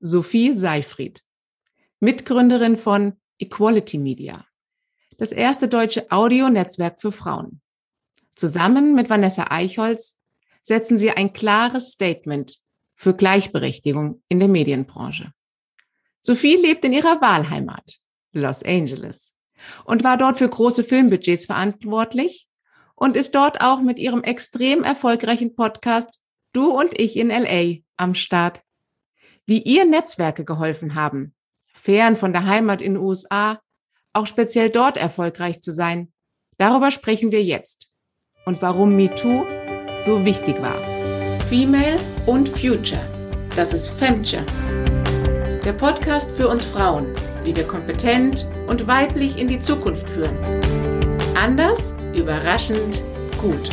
Sophie Seifried, Mitgründerin von Equality Media, das erste deutsche Audionetzwerk für Frauen. Zusammen mit Vanessa Eichholz setzen sie ein klares Statement für Gleichberechtigung in der Medienbranche. Sophie lebt in ihrer Wahlheimat, Los Angeles, und war dort für große Filmbudgets verantwortlich und ist dort auch mit ihrem extrem erfolgreichen Podcast Du und ich in LA am Start. Wie ihr Netzwerke geholfen haben, fern von der Heimat in den USA, auch speziell dort erfolgreich zu sein, darüber sprechen wir jetzt. Und warum MeToo so wichtig war. Female und Future. Das ist Femture. Der Podcast für uns Frauen, wie wir kompetent und weiblich in die Zukunft führen. Anders, überraschend, gut.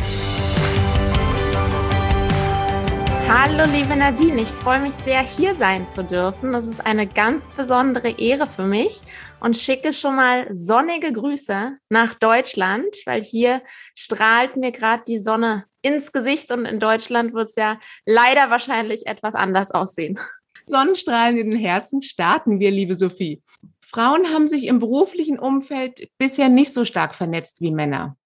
Hallo liebe Nadine, ich freue mich sehr, hier sein zu dürfen. Das ist eine ganz besondere Ehre für mich und schicke schon mal sonnige Grüße nach Deutschland, weil hier strahlt mir gerade die Sonne ins Gesicht und in Deutschland wird es ja leider wahrscheinlich etwas anders aussehen. Sonnenstrahlen in den Herzen starten wir, liebe Sophie. Frauen haben sich im beruflichen Umfeld bisher nicht so stark vernetzt wie Männer.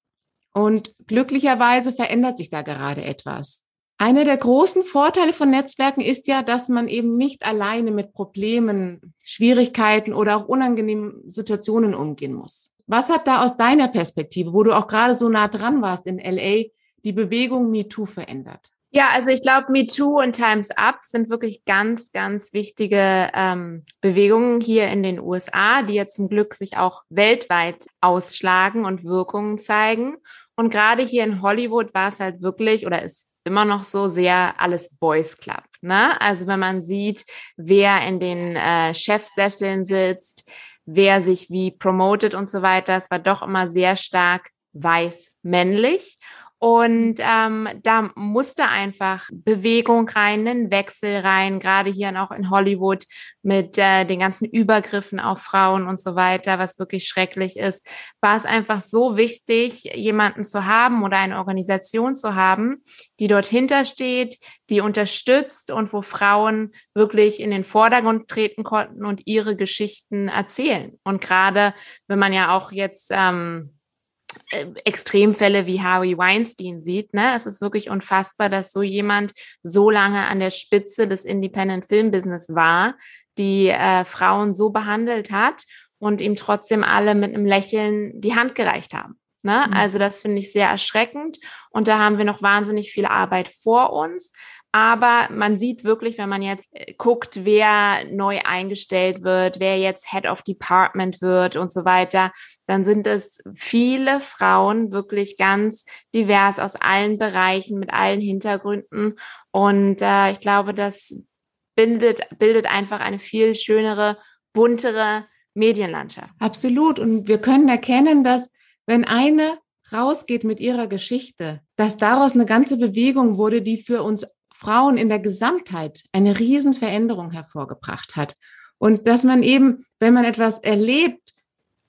Und glücklicherweise verändert sich da gerade etwas. Einer der großen Vorteile von Netzwerken ist ja, dass man eben nicht alleine mit Problemen, Schwierigkeiten oder auch unangenehmen Situationen umgehen muss. Was hat da aus deiner Perspektive, wo du auch gerade so nah dran warst in LA, die Bewegung MeToo verändert? Ja, also ich glaube, MeToo und Times Up sind wirklich ganz, ganz wichtige ähm, Bewegungen hier in den USA, die ja zum Glück sich auch weltweit ausschlagen und Wirkungen zeigen. Und gerade hier in Hollywood war es halt wirklich oder ist immer noch so sehr alles Boys Club. Ne? Also wenn man sieht, wer in den äh, Chefsesseln sitzt, wer sich wie promotet und so weiter, es war doch immer sehr stark weiß männlich. Und ähm, da musste einfach Bewegung rein, einen Wechsel rein, gerade hier auch in Hollywood mit äh, den ganzen Übergriffen auf Frauen und so weiter, was wirklich schrecklich ist, war es einfach so wichtig, jemanden zu haben oder eine Organisation zu haben, die dort hintersteht, die unterstützt und wo Frauen wirklich in den Vordergrund treten konnten und ihre Geschichten erzählen. Und gerade wenn man ja auch jetzt ähm, äh, Extremfälle wie Harvey Weinstein sieht. Ne? Es ist wirklich unfassbar, dass so jemand so lange an der Spitze des Independent Film Business war, die äh, Frauen so behandelt hat und ihm trotzdem alle mit einem Lächeln die Hand gereicht haben. Ne? Mhm. Also das finde ich sehr erschreckend und da haben wir noch wahnsinnig viel Arbeit vor uns. Aber man sieht wirklich, wenn man jetzt äh, guckt, wer neu eingestellt wird, wer jetzt Head of Department wird und so weiter, dann sind es viele Frauen wirklich ganz divers aus allen Bereichen, mit allen Hintergründen. Und äh, ich glaube, das bildet, bildet einfach eine viel schönere, buntere Medienlandschaft. Absolut. Und wir können erkennen, dass wenn eine rausgeht mit ihrer Geschichte, dass daraus eine ganze Bewegung wurde, die für uns Frauen in der Gesamtheit eine Riesenveränderung hervorgebracht hat. Und dass man eben, wenn man etwas erlebt,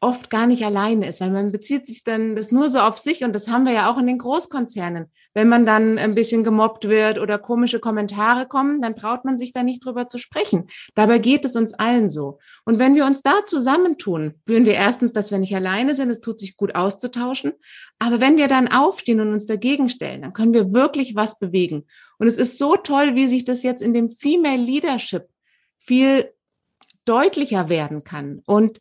oft gar nicht alleine ist, weil man bezieht sich dann das nur so auf sich und das haben wir ja auch in den Großkonzernen. Wenn man dann ein bisschen gemobbt wird oder komische Kommentare kommen, dann traut man sich da nicht drüber zu sprechen. Dabei geht es uns allen so. Und wenn wir uns da zusammentun, fühlen wir erstens, dass wir nicht alleine sind, es tut sich gut auszutauschen. Aber wenn wir dann aufstehen und uns dagegen stellen, dann können wir wirklich was bewegen. Und es ist so toll, wie sich das jetzt in dem Female Leadership viel deutlicher werden kann. Und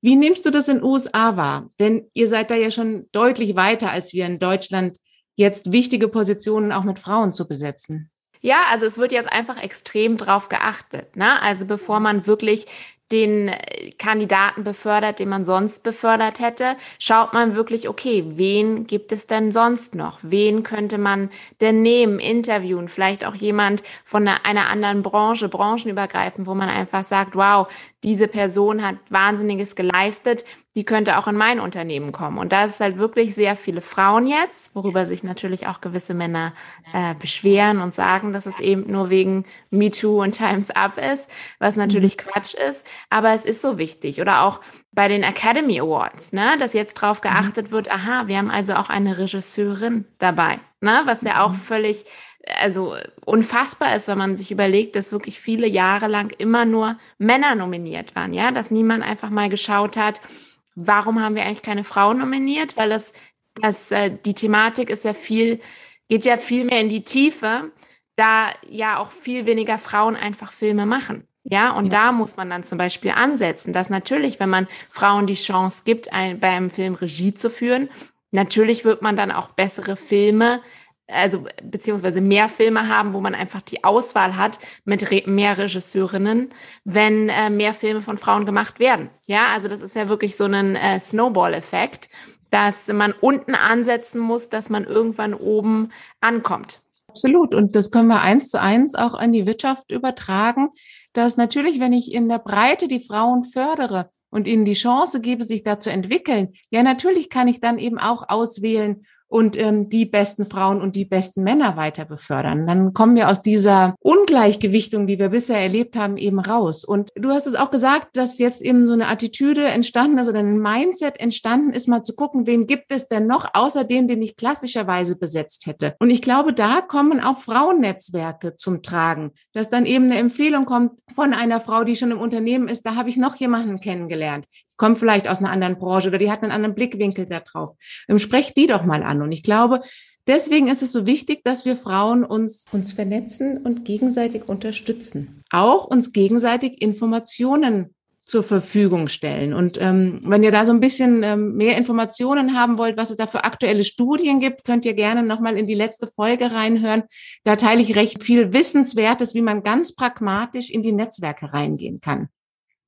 wie nimmst du das in USA wahr? Denn ihr seid da ja schon deutlich weiter als wir in Deutschland, jetzt wichtige Positionen auch mit Frauen zu besetzen. Ja, also es wird jetzt einfach extrem drauf geachtet. Ne? Also bevor man wirklich den äh, Kandidaten befördert, den man sonst befördert hätte, schaut man wirklich, okay, wen gibt es denn sonst noch? Wen könnte man denn nehmen, interviewen? Vielleicht auch jemand von einer, anderen Branche, branchenübergreifend, wo man einfach sagt, wow, diese Person hat Wahnsinniges geleistet, die könnte auch in mein Unternehmen kommen. Und da ist halt wirklich sehr viele Frauen jetzt, worüber sich natürlich auch gewisse Männer äh, beschweren und sagen, dass es eben nur wegen MeToo und Times Up ist, was natürlich mhm. Quatsch ist. Aber es ist so wichtig. Oder auch bei den Academy Awards, ne, dass jetzt drauf mhm. geachtet mhm. wird, aha, wir haben also auch eine Regisseurin dabei, ne, was ja auch mhm. völlig also unfassbar ist, wenn man sich überlegt, dass wirklich viele Jahre lang immer nur Männer nominiert waren, ja, dass niemand einfach mal geschaut hat, warum haben wir eigentlich keine Frauen nominiert, weil das, das, äh, die Thematik ist ja viel, geht ja viel mehr in die Tiefe, da ja auch viel weniger Frauen einfach Filme machen. Ja, und ja. da muss man dann zum Beispiel ansetzen, dass natürlich, wenn man Frauen die Chance gibt, ein, bei einem Film Regie zu führen, natürlich wird man dann auch bessere Filme also beziehungsweise mehr Filme haben, wo man einfach die Auswahl hat mit re mehr Regisseurinnen, wenn äh, mehr Filme von Frauen gemacht werden. Ja, also das ist ja wirklich so ein äh, Snowball-Effekt, dass man unten ansetzen muss, dass man irgendwann oben ankommt. Absolut. Und das können wir eins zu eins auch an die Wirtschaft übertragen, dass natürlich, wenn ich in der Breite die Frauen fördere und ihnen die Chance gebe, sich da zu entwickeln, ja, natürlich kann ich dann eben auch auswählen, und ähm, die besten Frauen und die besten Männer weiter befördern. Dann kommen wir aus dieser Ungleichgewichtung, die wir bisher erlebt haben, eben raus. Und du hast es auch gesagt, dass jetzt eben so eine Attitüde entstanden ist oder ein Mindset entstanden ist, mal zu gucken, wen gibt es denn noch außer dem, den ich klassischerweise besetzt hätte. Und ich glaube, da kommen auch Frauennetzwerke zum Tragen, dass dann eben eine Empfehlung kommt von einer Frau, die schon im Unternehmen ist, da habe ich noch jemanden kennengelernt kommt vielleicht aus einer anderen Branche oder die hat einen anderen Blickwinkel da drauf. Ähm, sprecht die doch mal an. Und ich glaube, deswegen ist es so wichtig, dass wir Frauen uns, uns vernetzen und gegenseitig unterstützen. Auch uns gegenseitig Informationen zur Verfügung stellen. Und ähm, wenn ihr da so ein bisschen ähm, mehr Informationen haben wollt, was es da für aktuelle Studien gibt, könnt ihr gerne nochmal in die letzte Folge reinhören. Da teile ich recht viel Wissenswertes, wie man ganz pragmatisch in die Netzwerke reingehen kann.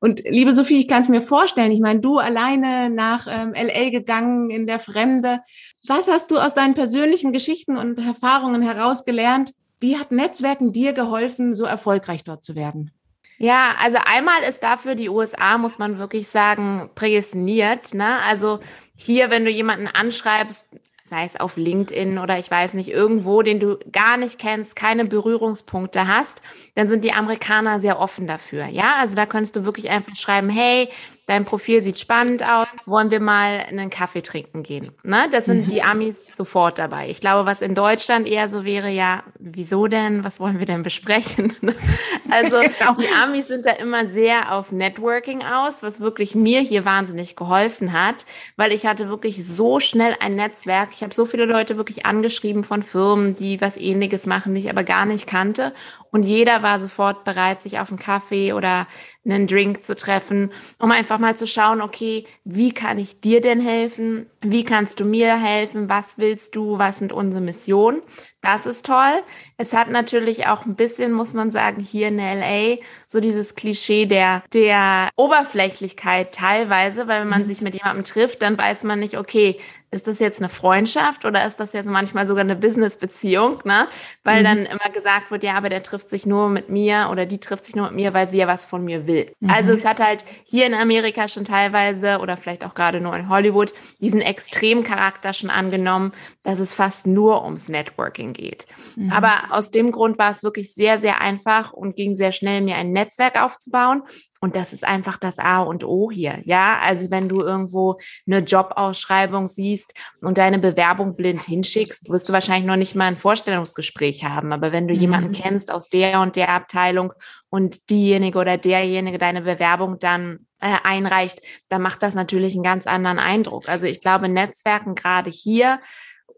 Und liebe Sophie, ich kann es mir vorstellen. Ich meine, du alleine nach ähm, LA gegangen in der Fremde. Was hast du aus deinen persönlichen Geschichten und Erfahrungen herausgelernt? Wie hat Netzwerken dir geholfen, so erfolgreich dort zu werden? Ja, also einmal ist dafür die USA, muss man wirklich sagen, prädestiniert. Ne? Also hier, wenn du jemanden anschreibst, sei es auf LinkedIn oder ich weiß nicht, irgendwo, den du gar nicht kennst, keine Berührungspunkte hast, dann sind die Amerikaner sehr offen dafür. Ja, also da könntest du wirklich einfach schreiben, hey, dein Profil sieht spannend aus, wollen wir mal einen Kaffee trinken gehen. Ne? Das sind mhm. die Amis sofort dabei. Ich glaube, was in Deutschland eher so wäre, ja, wieso denn? Was wollen wir denn besprechen? also genau. die Amis sind da immer sehr auf Networking aus, was wirklich mir hier wahnsinnig geholfen hat, weil ich hatte wirklich so schnell ein Netzwerk. Ich habe so viele Leute wirklich angeschrieben von Firmen, die was ähnliches machen, die ich aber gar nicht kannte. Und jeder war sofort bereit, sich auf einen Kaffee oder einen Drink zu treffen, um einfach mal zu schauen, okay, wie kann ich dir denn helfen? Wie kannst du mir helfen? Was willst du? Was sind unsere Missionen? Das ist toll. Es hat natürlich auch ein bisschen, muss man sagen, hier in LA so dieses Klischee der, der Oberflächlichkeit teilweise, weil wenn man mhm. sich mit jemandem trifft, dann weiß man nicht, okay, ist das jetzt eine Freundschaft oder ist das jetzt manchmal sogar eine Business-Beziehung, ne? Weil mhm. dann immer gesagt wird, ja, aber der trifft sich nur mit mir oder die trifft sich nur mit mir, weil sie ja was von mir will. Mhm. Also es hat halt hier in Amerika schon teilweise oder vielleicht auch gerade nur in Hollywood diesen Extremcharakter schon angenommen, dass es fast nur ums Networking geht. Mhm. Aber aus dem Grund war es wirklich sehr, sehr einfach und ging sehr schnell, mir ein Netzwerk aufzubauen. Und das ist einfach das A und O hier. Ja, also wenn du irgendwo eine Jobausschreibung siehst und deine Bewerbung blind hinschickst, wirst du wahrscheinlich noch nicht mal ein Vorstellungsgespräch haben. Aber wenn du mhm. jemanden kennst aus der und der Abteilung und diejenige oder derjenige deine Bewerbung dann äh, einreicht, dann macht das natürlich einen ganz anderen Eindruck. Also ich glaube, Netzwerken gerade hier,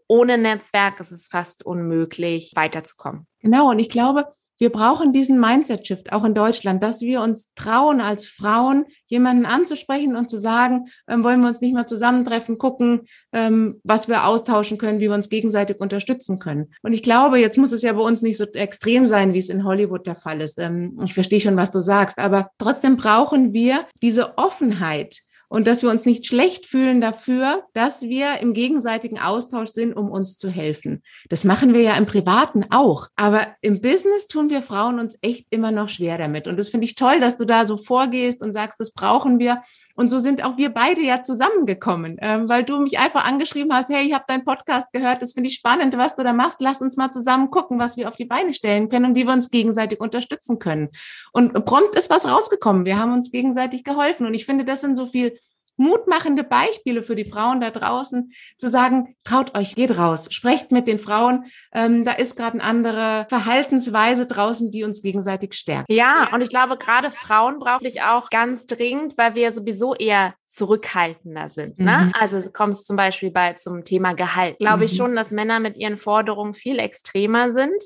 ohne Netzwerk ist es fast unmöglich, weiterzukommen. Genau. Und ich glaube, wir brauchen diesen Mindset-Shift auch in Deutschland, dass wir uns trauen, als Frauen jemanden anzusprechen und zu sagen, ähm, wollen wir uns nicht mal zusammentreffen, gucken, ähm, was wir austauschen können, wie wir uns gegenseitig unterstützen können. Und ich glaube, jetzt muss es ja bei uns nicht so extrem sein, wie es in Hollywood der Fall ist. Ähm, ich verstehe schon, was du sagst, aber trotzdem brauchen wir diese Offenheit und dass wir uns nicht schlecht fühlen dafür, dass wir im gegenseitigen Austausch sind, um uns zu helfen. Das machen wir ja im Privaten auch. Aber im Business tun wir Frauen uns echt immer noch schwer damit. Und das finde ich toll, dass du da so vorgehst und sagst, das brauchen wir. Und so sind auch wir beide ja zusammengekommen, ähm, weil du mich einfach angeschrieben hast, hey, ich habe deinen Podcast gehört, das finde ich spannend, was du da machst. Lass uns mal zusammen gucken, was wir auf die Beine stellen können und wie wir uns gegenseitig unterstützen können. Und prompt ist was rausgekommen. Wir haben uns gegenseitig geholfen. Und ich finde, das sind so viel mutmachende Beispiele für die Frauen da draußen, zu sagen, traut euch, geht raus, sprecht mit den Frauen. Ähm, da ist gerade eine andere Verhaltensweise draußen, die uns gegenseitig stärkt. Ja, und ich glaube, gerade Frauen brauche ich auch ganz dringend, weil wir sowieso eher zurückhaltender sind. Ne? Mhm. Also kommst zum Beispiel bei zum Thema Gehalt. Glaube mhm. ich schon, dass Männer mit ihren Forderungen viel extremer sind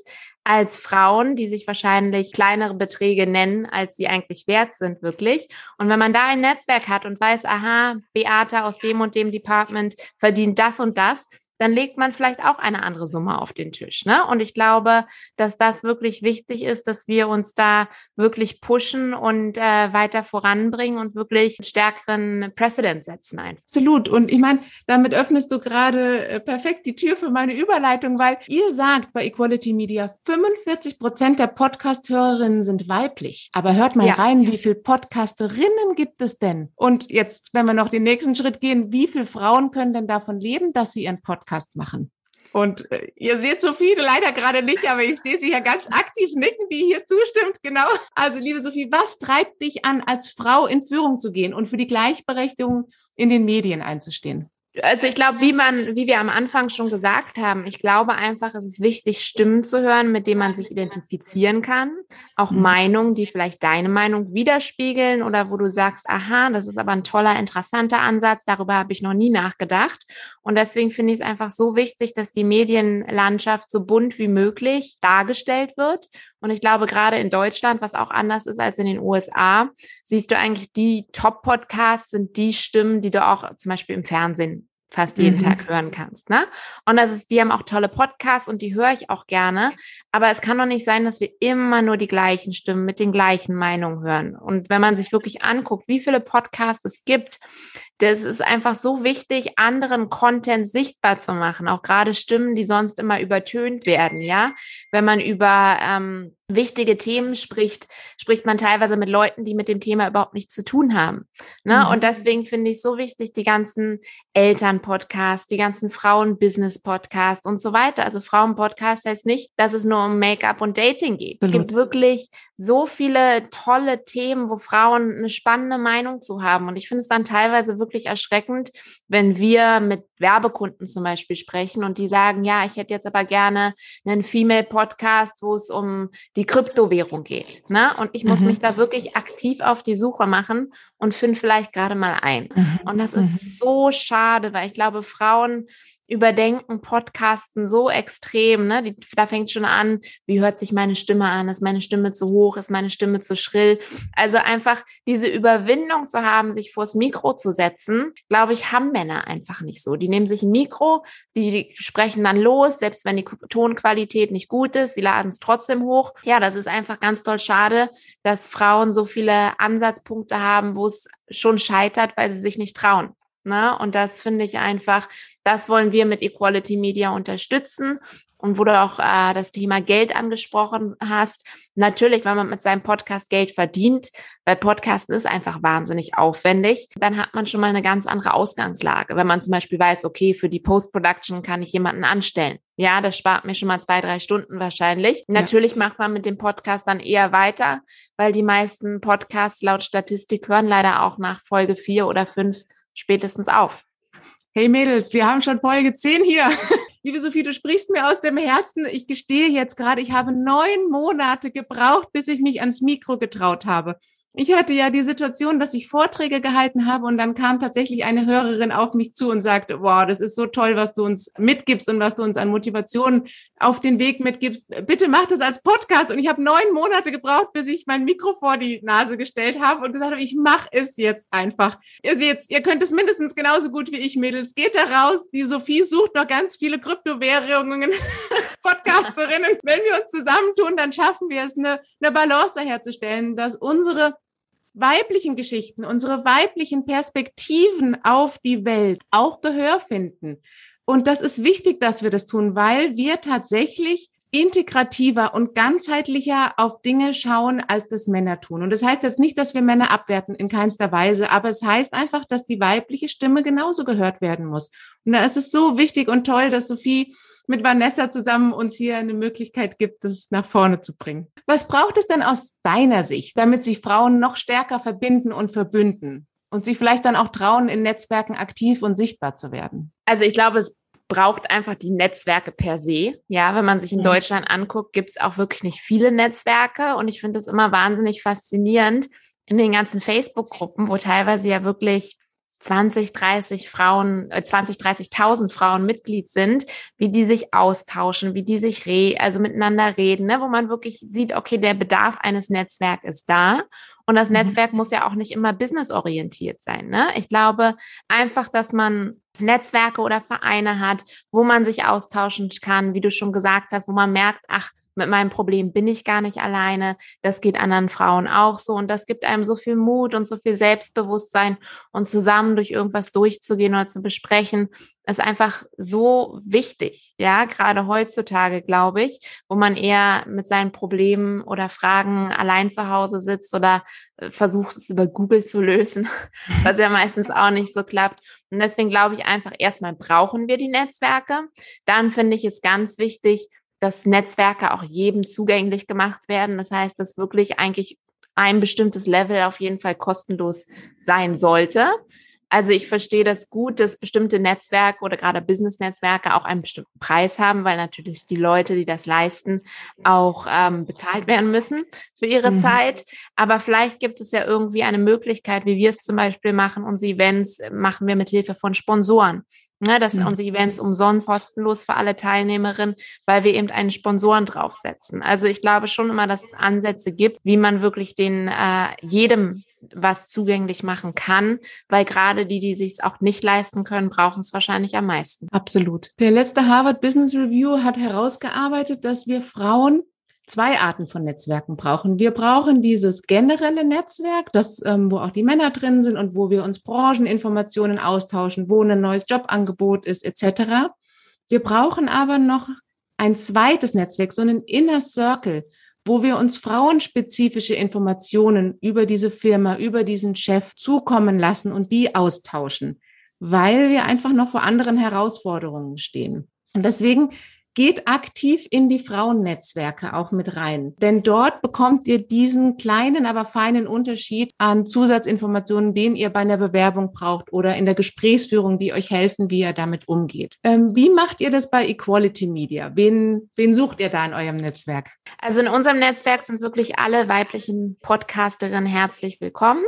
als Frauen, die sich wahrscheinlich kleinere Beträge nennen, als sie eigentlich wert sind, wirklich. Und wenn man da ein Netzwerk hat und weiß, aha, Beate aus dem und dem Department verdient das und das, dann legt man vielleicht auch eine andere Summe auf den Tisch. Ne? Und ich glaube, dass das wirklich wichtig ist, dass wir uns da wirklich pushen und äh, weiter voranbringen und wirklich stärkeren Precedent setzen einfach. Absolut. Und ich meine, damit öffnest du gerade äh, perfekt die Tür für meine Überleitung, weil ihr sagt bei Equality Media, 45 Prozent der Podcast-Hörerinnen sind weiblich. Aber hört mal ja. rein, wie viele Podcasterinnen gibt es denn? Und jetzt, wenn wir noch den nächsten Schritt gehen, wie viele Frauen können denn davon leben, dass sie ihren Podcast Podcast machen. Und äh, ihr seht Sophie leider gerade nicht, aber ich sehe sie ja ganz aktiv nicken, die hier zustimmt. Genau. Also, liebe Sophie, was treibt dich an, als Frau in Führung zu gehen und für die Gleichberechtigung in den Medien einzustehen? Also ich glaube, wie man, wie wir am Anfang schon gesagt haben, ich glaube einfach, es ist wichtig, Stimmen zu hören, mit denen man sich identifizieren kann. Auch mhm. Meinungen, die vielleicht deine Meinung widerspiegeln oder wo du sagst, aha, das ist aber ein toller, interessanter Ansatz, darüber habe ich noch nie nachgedacht. Und deswegen finde ich es einfach so wichtig, dass die Medienlandschaft so bunt wie möglich dargestellt wird und ich glaube, gerade in Deutschland, was auch anders ist als in den USA, siehst du eigentlich die Top-Podcasts sind die Stimmen, die du auch zum Beispiel im Fernsehen fast jeden mhm. Tag hören kannst. Ne? Und das ist, die haben auch tolle Podcasts und die höre ich auch gerne. Aber es kann doch nicht sein, dass wir immer nur die gleichen Stimmen mit den gleichen Meinungen hören. Und wenn man sich wirklich anguckt, wie viele Podcasts es gibt, das ist einfach so wichtig, anderen Content sichtbar zu machen, auch gerade Stimmen, die sonst immer übertönt werden, ja. Wenn man über ähm, wichtige Themen spricht, spricht man teilweise mit Leuten, die mit dem Thema überhaupt nichts zu tun haben. Ne? Mhm. Und deswegen finde ich so wichtig, die ganzen Eltern-Podcasts, die ganzen Frauen-Business-Podcasts und so weiter. Also Frauen-Podcast heißt nicht, dass es nur um Make-up und Dating geht. Mhm. Es gibt wirklich so viele tolle Themen, wo Frauen eine spannende Meinung zu haben. Und ich finde es dann teilweise wirklich wirklich erschreckend, wenn wir mit Werbekunden zum Beispiel sprechen und die sagen, ja, ich hätte jetzt aber gerne einen Female-Podcast, wo es um die Kryptowährung geht. Ne? Und ich muss mhm. mich da wirklich aktiv auf die Suche machen und finde vielleicht gerade mal ein. Mhm. Und das ist mhm. so schade, weil ich glaube, Frauen überdenken Podcasten so extrem, ne? Die, da fängt schon an, wie hört sich meine Stimme an? Ist meine Stimme zu hoch? Ist meine Stimme zu schrill? Also einfach diese Überwindung zu haben, sich vors Mikro zu setzen, glaube ich, haben Männer einfach nicht so. Die nehmen sich ein Mikro, die sprechen dann los, selbst wenn die Tonqualität nicht gut ist, sie laden es trotzdem hoch. Ja, das ist einfach ganz toll schade, dass Frauen so viele Ansatzpunkte haben, wo es schon scheitert, weil sie sich nicht trauen. Ne? Und das finde ich einfach, das wollen wir mit Equality Media unterstützen. Und wo du auch äh, das Thema Geld angesprochen hast, natürlich, wenn man mit seinem Podcast Geld verdient, weil Podcasten ist einfach wahnsinnig aufwendig, dann hat man schon mal eine ganz andere Ausgangslage. Wenn man zum Beispiel weiß, okay, für die Post-Production kann ich jemanden anstellen. Ja, das spart mir schon mal zwei, drei Stunden wahrscheinlich. Ja. Natürlich macht man mit dem Podcast dann eher weiter, weil die meisten Podcasts laut Statistik hören leider auch nach Folge vier oder fünf spätestens auf. Hey Mädels, wir haben schon Folge 10 hier. Liebe Sophie, du sprichst mir aus dem Herzen. Ich gestehe jetzt gerade, ich habe neun Monate gebraucht, bis ich mich ans Mikro getraut habe. Ich hatte ja die Situation, dass ich Vorträge gehalten habe und dann kam tatsächlich eine Hörerin auf mich zu und sagte, wow, das ist so toll, was du uns mitgibst und was du uns an Motivation auf den Weg mitgibst. Bitte mach das als Podcast. Und ich habe neun Monate gebraucht, bis ich mein Mikro vor die Nase gestellt habe und gesagt habe, ich mache es jetzt einfach. Ihr seht, ihr könnt es mindestens genauso gut wie ich, Mädels. Geht da raus. Die Sophie sucht noch ganz viele Kryptowährungen, Podcasterinnen. Wenn wir uns zusammentun, dann schaffen wir es, eine, eine Balance herzustellen, dass unsere weiblichen Geschichten, unsere weiblichen Perspektiven auf die Welt auch Gehör finden. Und das ist wichtig, dass wir das tun, weil wir tatsächlich integrativer und ganzheitlicher auf Dinge schauen, als das Männer tun. Und das heißt jetzt nicht, dass wir Männer abwerten, in keinster Weise, aber es heißt einfach, dass die weibliche Stimme genauso gehört werden muss. Und da ist es so wichtig und toll, dass Sophie mit Vanessa zusammen uns hier eine Möglichkeit gibt, das nach vorne zu bringen. Was braucht es denn aus deiner Sicht, damit sich Frauen noch stärker verbinden und verbünden? Und sich vielleicht dann auch trauen, in Netzwerken aktiv und sichtbar zu werden? Also ich glaube, es braucht einfach die Netzwerke per se. Ja, wenn man sich in Deutschland anguckt, gibt es auch wirklich nicht viele Netzwerke. Und ich finde das immer wahnsinnig faszinierend in den ganzen Facebook-Gruppen, wo teilweise ja wirklich 20, 30 Frauen, äh, 20, 30.000 Frauen Mitglied sind, wie die sich austauschen, wie die sich re also miteinander reden, ne, wo man wirklich sieht, okay, der Bedarf eines Netzwerks ist da. Und das mhm. Netzwerk muss ja auch nicht immer businessorientiert sein. Ne? Ich glaube einfach, dass man Netzwerke oder Vereine hat, wo man sich austauschen kann, wie du schon gesagt hast, wo man merkt, ach, mit meinem Problem bin ich gar nicht alleine. Das geht anderen Frauen auch so. Und das gibt einem so viel Mut und so viel Selbstbewusstsein und zusammen durch irgendwas durchzugehen oder zu besprechen, ist einfach so wichtig. Ja, gerade heutzutage, glaube ich, wo man eher mit seinen Problemen oder Fragen allein zu Hause sitzt oder äh, versucht es über Google zu lösen, was ja meistens auch nicht so klappt. Und deswegen glaube ich einfach, erstmal brauchen wir die Netzwerke. Dann finde ich es ganz wichtig, dass Netzwerke auch jedem zugänglich gemacht werden. Das heißt, dass wirklich eigentlich ein bestimmtes Level auf jeden Fall kostenlos sein sollte. Also ich verstehe das gut, dass bestimmte Netzwerke oder gerade Business-Netzwerke auch einen bestimmten Preis haben, weil natürlich die Leute, die das leisten, auch ähm, bezahlt werden müssen für ihre mhm. Zeit. Aber vielleicht gibt es ja irgendwie eine Möglichkeit, wie wir es zum Beispiel machen. Unsere Events machen wir mit Hilfe von Sponsoren. Ne, das sind mhm. unsere Events umsonst kostenlos für alle Teilnehmerinnen, weil wir eben einen Sponsoren draufsetzen. Also ich glaube schon immer, dass es Ansätze gibt, wie man wirklich den äh, jedem was zugänglich machen kann, weil gerade die, die sich auch nicht leisten können, brauchen es wahrscheinlich am meisten. Absolut. Der letzte Harvard Business Review hat herausgearbeitet, dass wir Frauen zwei Arten von Netzwerken brauchen. Wir brauchen dieses generelle Netzwerk, das, ähm, wo auch die Männer drin sind und wo wir uns Brancheninformationen austauschen, wo ein neues Jobangebot ist, etc. Wir brauchen aber noch ein zweites Netzwerk, so einen Inner Circle, wo wir uns frauenspezifische Informationen über diese Firma, über diesen Chef zukommen lassen und die austauschen, weil wir einfach noch vor anderen Herausforderungen stehen. Und deswegen geht aktiv in die Frauennetzwerke auch mit rein. Denn dort bekommt ihr diesen kleinen, aber feinen Unterschied an Zusatzinformationen, den ihr bei einer Bewerbung braucht oder in der Gesprächsführung, die euch helfen, wie ihr damit umgeht. Ähm, wie macht ihr das bei Equality Media? Wen, wen sucht ihr da in eurem Netzwerk? Also in unserem Netzwerk sind wirklich alle weiblichen Podcasterinnen herzlich willkommen.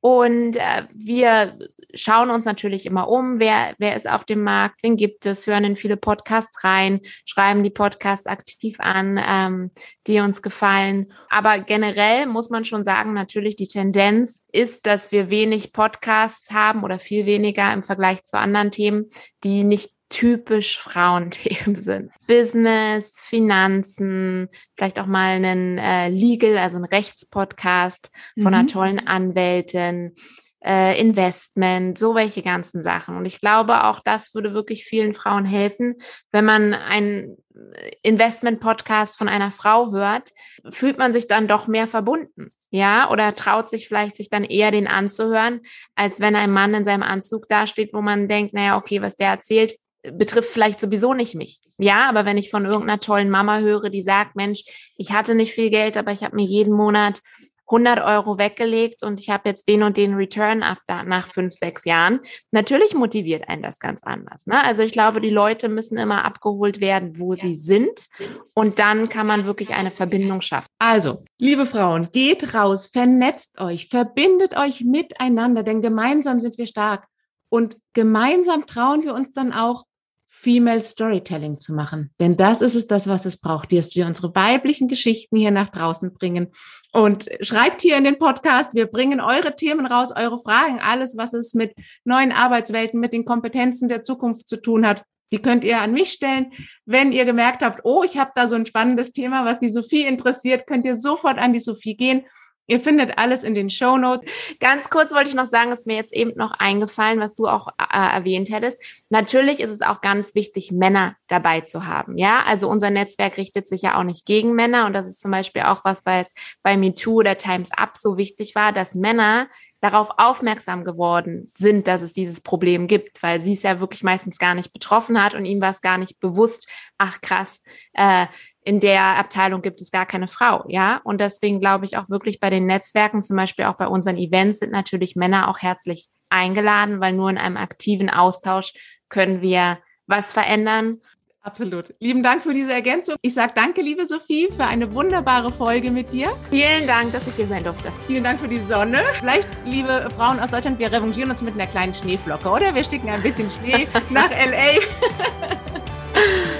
Und äh, wir schauen uns natürlich immer um, wer, wer ist auf dem Markt, wen gibt es, hören in viele Podcasts rein, schreiben die Podcasts aktiv an, ähm, die uns gefallen. Aber generell muss man schon sagen, natürlich die Tendenz ist, dass wir wenig Podcasts haben oder viel weniger im Vergleich zu anderen Themen, die nicht typisch Frauenthemen sind. Business, Finanzen, vielleicht auch mal einen äh, Legal, also ein Rechtspodcast von mhm. einer tollen Anwältin, äh, Investment, so welche ganzen Sachen. Und ich glaube, auch das würde wirklich vielen Frauen helfen, wenn man einen Investment-Podcast von einer Frau hört, fühlt man sich dann doch mehr verbunden. Ja, oder traut sich vielleicht, sich dann eher den anzuhören, als wenn ein Mann in seinem Anzug dasteht, wo man denkt, naja, okay, was der erzählt, betrifft vielleicht sowieso nicht mich. Ja, aber wenn ich von irgendeiner tollen Mama höre, die sagt, Mensch, ich hatte nicht viel Geld, aber ich habe mir jeden Monat 100 Euro weggelegt und ich habe jetzt den und den Return after, nach fünf, sechs Jahren. Natürlich motiviert einen das ganz anders. Ne? Also ich glaube, die Leute müssen immer abgeholt werden, wo sie sind. Und dann kann man wirklich eine Verbindung schaffen. Also, liebe Frauen, geht raus, vernetzt euch, verbindet euch miteinander, denn gemeinsam sind wir stark. Und gemeinsam trauen wir uns dann auch, Female Storytelling zu machen. Denn das ist es das, was es braucht, dass wir unsere weiblichen Geschichten hier nach draußen bringen. Und schreibt hier in den Podcast, wir bringen eure Themen raus, eure Fragen, alles, was es mit neuen Arbeitswelten, mit den Kompetenzen der Zukunft zu tun hat. Die könnt ihr an mich stellen. Wenn ihr gemerkt habt, oh, ich habe da so ein spannendes Thema, was die Sophie interessiert, könnt ihr sofort an die Sophie gehen Ihr findet alles in den Show Notes. Ganz kurz wollte ich noch sagen, ist mir jetzt eben noch eingefallen, was du auch äh, erwähnt hättest. Natürlich ist es auch ganz wichtig, Männer dabei zu haben. Ja, also unser Netzwerk richtet sich ja auch nicht gegen Männer. Und das ist zum Beispiel auch was, es bei MeToo oder Times Up so wichtig war, dass Männer darauf aufmerksam geworden sind, dass es dieses Problem gibt, weil sie es ja wirklich meistens gar nicht betroffen hat und ihm war es gar nicht bewusst, ach krass, äh, in der Abteilung gibt es gar keine Frau, ja. Und deswegen glaube ich auch wirklich bei den Netzwerken, zum Beispiel auch bei unseren Events, sind natürlich Männer auch herzlich eingeladen, weil nur in einem aktiven Austausch können wir was verändern. Absolut. Lieben Dank für diese Ergänzung. Ich sage danke, liebe Sophie, für eine wunderbare Folge mit dir. Vielen Dank, dass ich hier sein durfte. Vielen Dank für die Sonne. Vielleicht, liebe Frauen aus Deutschland, wir revanchieren uns mit einer kleinen Schneeflocke, oder? Wir schicken ein bisschen Schnee nach LA.